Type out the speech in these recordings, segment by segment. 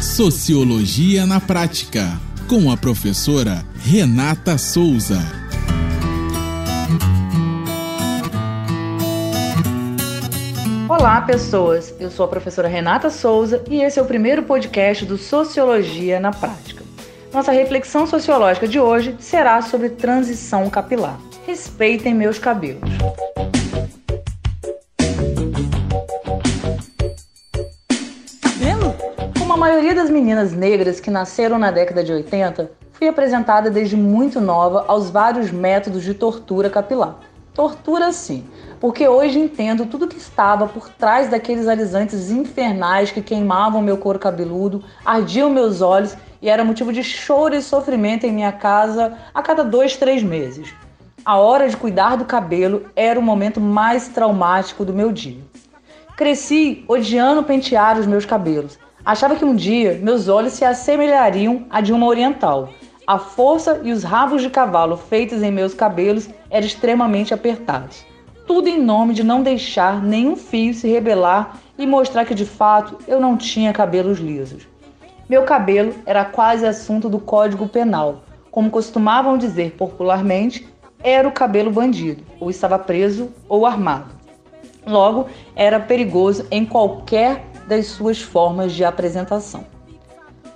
Sociologia na Prática, com a professora Renata Souza. Olá, pessoas. Eu sou a professora Renata Souza e esse é o primeiro podcast do Sociologia na Prática. Nossa reflexão sociológica de hoje será sobre transição capilar. Respeitem meus cabelos. Maioria das meninas negras que nasceram na década de 80, fui apresentada desde muito nova aos vários métodos de tortura capilar. Tortura sim, porque hoje entendo tudo que estava por trás daqueles alisantes infernais que queimavam meu couro cabeludo, ardiam meus olhos e era motivo de choro e sofrimento em minha casa a cada dois, três meses. A hora de cuidar do cabelo era o momento mais traumático do meu dia. Cresci odiando pentear os meus cabelos Achava que um dia meus olhos se assemelhariam a de uma oriental. A força e os rabos de cavalo feitos em meus cabelos eram extremamente apertados. Tudo em nome de não deixar nenhum fio se rebelar e mostrar que de fato eu não tinha cabelos lisos. Meu cabelo era quase assunto do Código Penal. Como costumavam dizer popularmente, era o cabelo bandido, ou estava preso ou armado. Logo, era perigoso em qualquer das suas formas de apresentação.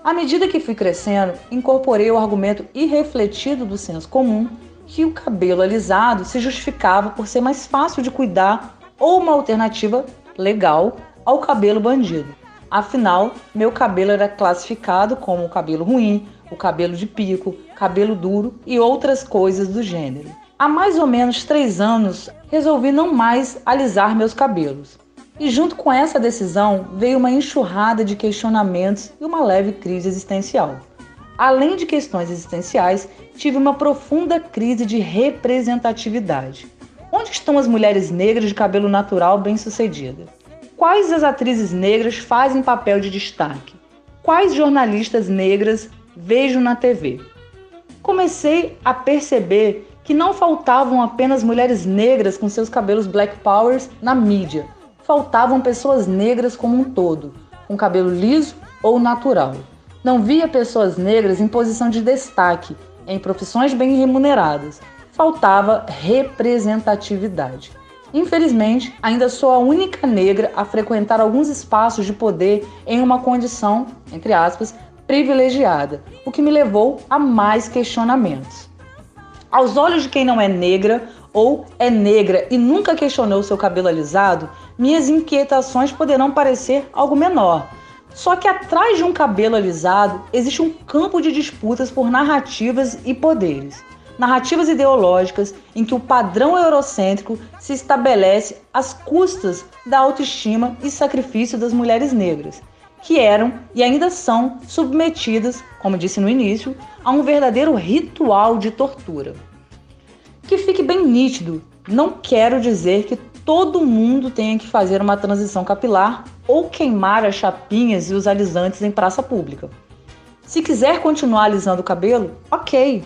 À medida que fui crescendo, incorporei o argumento irrefletido do senso comum que o cabelo alisado se justificava por ser mais fácil de cuidar ou uma alternativa legal ao cabelo bandido. Afinal, meu cabelo era classificado como cabelo ruim, o cabelo de pico, cabelo duro e outras coisas do gênero. Há mais ou menos três anos, resolvi não mais alisar meus cabelos. E junto com essa decisão veio uma enxurrada de questionamentos e uma leve crise existencial. Além de questões existenciais, tive uma profunda crise de representatividade. Onde estão as mulheres negras de cabelo natural bem-sucedida? Quais as atrizes negras fazem papel de destaque? Quais jornalistas negras vejo na TV? Comecei a perceber que não faltavam apenas mulheres negras com seus cabelos black powers na mídia, faltavam pessoas negras como um todo, com cabelo liso ou natural. Não via pessoas negras em posição de destaque, em profissões bem remuneradas. Faltava representatividade. Infelizmente, ainda sou a única negra a frequentar alguns espaços de poder em uma condição, entre aspas, privilegiada, o que me levou a mais questionamentos. Aos olhos de quem não é negra ou é negra e nunca questionou seu cabelo alisado, minhas inquietações poderão parecer algo menor. Só que atrás de um cabelo alisado existe um campo de disputas por narrativas e poderes. Narrativas ideológicas em que o padrão eurocêntrico se estabelece às custas da autoestima e sacrifício das mulheres negras, que eram e ainda são submetidas, como disse no início, a um verdadeiro ritual de tortura. Que fique bem nítido, não quero dizer que todo mundo tenha que fazer uma transição capilar ou queimar as chapinhas e os alisantes em praça pública. Se quiser continuar alisando o cabelo, ok.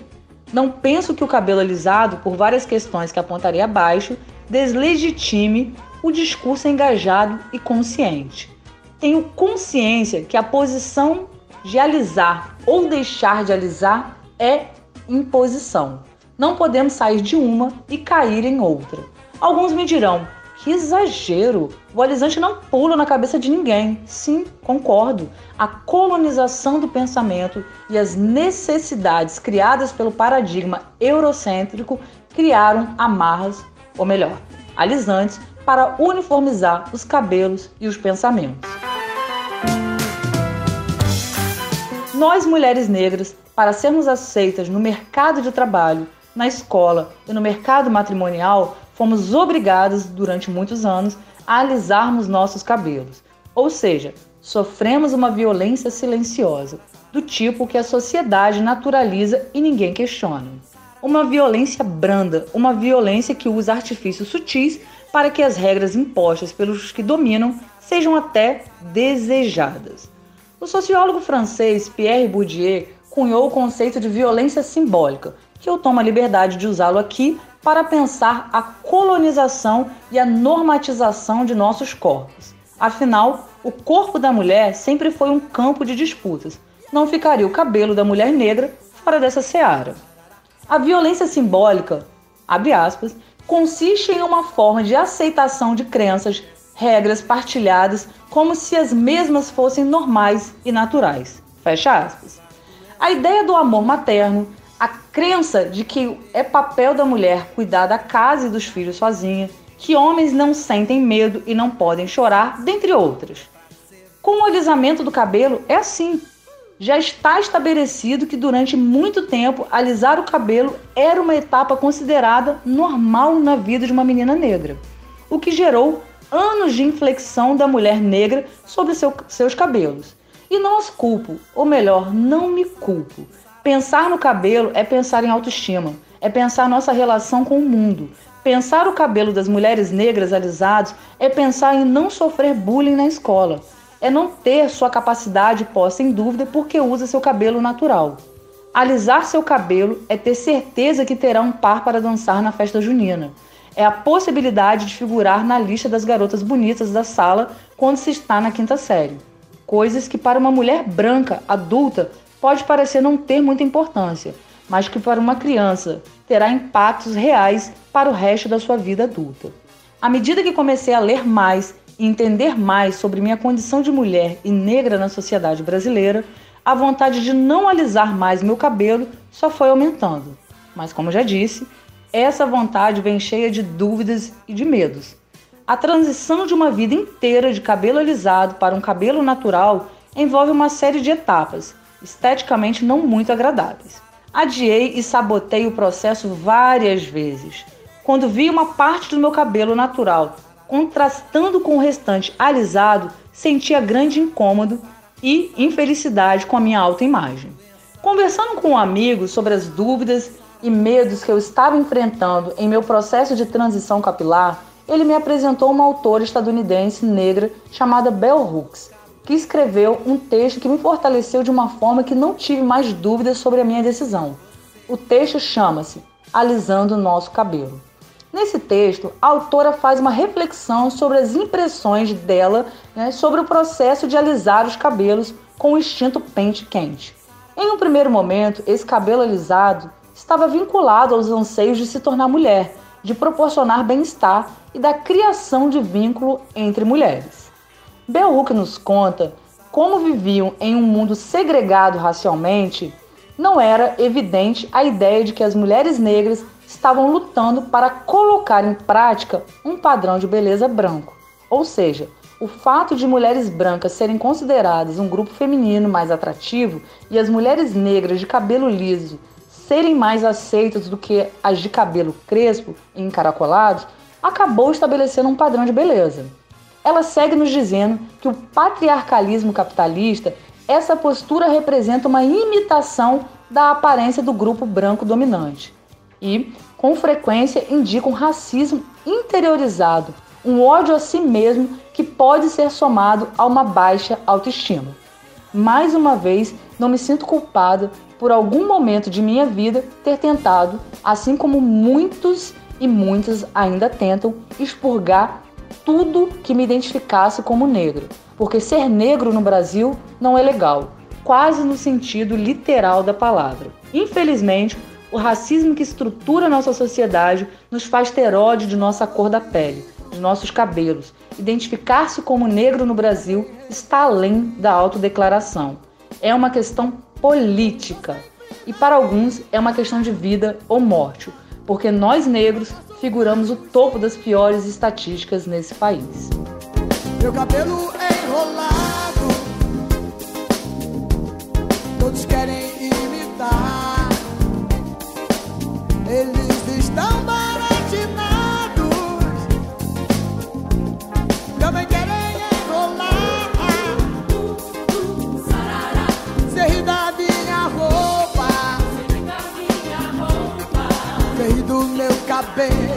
Não penso que o cabelo alisado, por várias questões que apontarei abaixo, deslegitime o discurso engajado e consciente. Tenho consciência que a posição de alisar ou deixar de alisar é imposição. Não podemos sair de uma e cair em outra. Alguns me dirão: que exagero! O alisante não pula na cabeça de ninguém. Sim, concordo. A colonização do pensamento e as necessidades criadas pelo paradigma eurocêntrico criaram amarras, ou melhor, alisantes, para uniformizar os cabelos e os pensamentos. Nós, mulheres negras, para sermos aceitas no mercado de trabalho, na escola e no mercado matrimonial, fomos obrigados, durante muitos anos, a alisarmos nossos cabelos. Ou seja, sofremos uma violência silenciosa, do tipo que a sociedade naturaliza e ninguém questiona. Uma violência branda, uma violência que usa artifícios sutis para que as regras impostas pelos que dominam sejam até desejadas. O sociólogo francês Pierre Bourdieu cunhou o conceito de violência simbólica, que eu tomo a liberdade de usá-lo aqui para pensar a colonização e a normatização de nossos corpos. Afinal, o corpo da mulher sempre foi um campo de disputas. Não ficaria o cabelo da mulher negra fora dessa seara. A violência simbólica, abre aspas, consiste em uma forma de aceitação de crenças, regras partilhadas como se as mesmas fossem normais e naturais. Fecha aspas. A ideia do amor materno, a crença de que é papel da mulher cuidar da casa e dos filhos sozinha, que homens não sentem medo e não podem chorar, dentre outras. Com o alisamento do cabelo é assim. Já está estabelecido que durante muito tempo alisar o cabelo era uma etapa considerada normal na vida de uma menina negra, o que gerou anos de inflexão da mulher negra sobre seu, seus cabelos. E não os culpo, ou melhor, não me culpo. Pensar no cabelo é pensar em autoestima, é pensar nossa relação com o mundo, Pensar o cabelo das mulheres negras alisados é pensar em não sofrer bullying na escola. É não ter sua capacidade posta em dúvida porque usa seu cabelo natural. Alisar seu cabelo é ter certeza que terá um par para dançar na festa junina. É a possibilidade de figurar na lista das garotas bonitas da sala quando se está na quinta série. Coisas que para uma mulher branca, adulta, pode parecer não ter muita importância, mas que para uma criança terá impactos reais para o resto da sua vida adulta. À medida que comecei a ler mais e entender mais sobre minha condição de mulher e negra na sociedade brasileira, a vontade de não alisar mais meu cabelo só foi aumentando. Mas, como já disse, essa vontade vem cheia de dúvidas e de medos. A transição de uma vida inteira de cabelo alisado para um cabelo natural envolve uma série de etapas, esteticamente não muito agradáveis. Adiei e sabotei o processo várias vezes. Quando vi uma parte do meu cabelo natural contrastando com o restante alisado, sentia grande incômodo e infelicidade com a minha autoimagem. Conversando com um amigo sobre as dúvidas e medos que eu estava enfrentando em meu processo de transição capilar, ele me apresentou uma autora estadunidense negra chamada Bell Hooks, que escreveu um texto que me fortaleceu de uma forma que não tive mais dúvidas sobre a minha decisão. O texto chama-se Alisando o Nosso Cabelo. Nesse texto, a autora faz uma reflexão sobre as impressões dela né, sobre o processo de alisar os cabelos com o instinto pente quente. Em um primeiro momento, esse cabelo alisado estava vinculado aos anseios de se tornar mulher, de proporcionar bem-estar e da criação de vínculo entre mulheres. Bell nos conta como viviam em um mundo segregado racialmente, não era evidente a ideia de que as mulheres negras estavam lutando para colocar em prática um padrão de beleza branco. Ou seja, o fato de mulheres brancas serem consideradas um grupo feminino mais atrativo e as mulheres negras de cabelo liso serem mais aceitas do que as de cabelo crespo e encaracolados, acabou estabelecendo um padrão de beleza ela segue nos dizendo que o patriarcalismo capitalista, essa postura representa uma imitação da aparência do grupo branco dominante e, com frequência, indica um racismo interiorizado, um ódio a si mesmo que pode ser somado a uma baixa autoestima. Mais uma vez, não me sinto culpada por algum momento de minha vida ter tentado, assim como muitos e muitas ainda tentam, expurgar tudo que me identificasse como negro, porque ser negro no Brasil não é legal, quase no sentido literal da palavra. Infelizmente, o racismo que estrutura nossa sociedade nos faz ter ódio de nossa cor da pele, de nossos cabelos. Identificar-se como negro no Brasil está além da autodeclaração. É uma questão política e para alguns é uma questão de vida ou morte, porque nós negros figuramos o topo das piores estatísticas nesse país. Meu cabelo é enrolado, todos querem imitar, eles estão baratinados, também querem enrolar. Você ri da minha roupa, você ri do meu cabelo.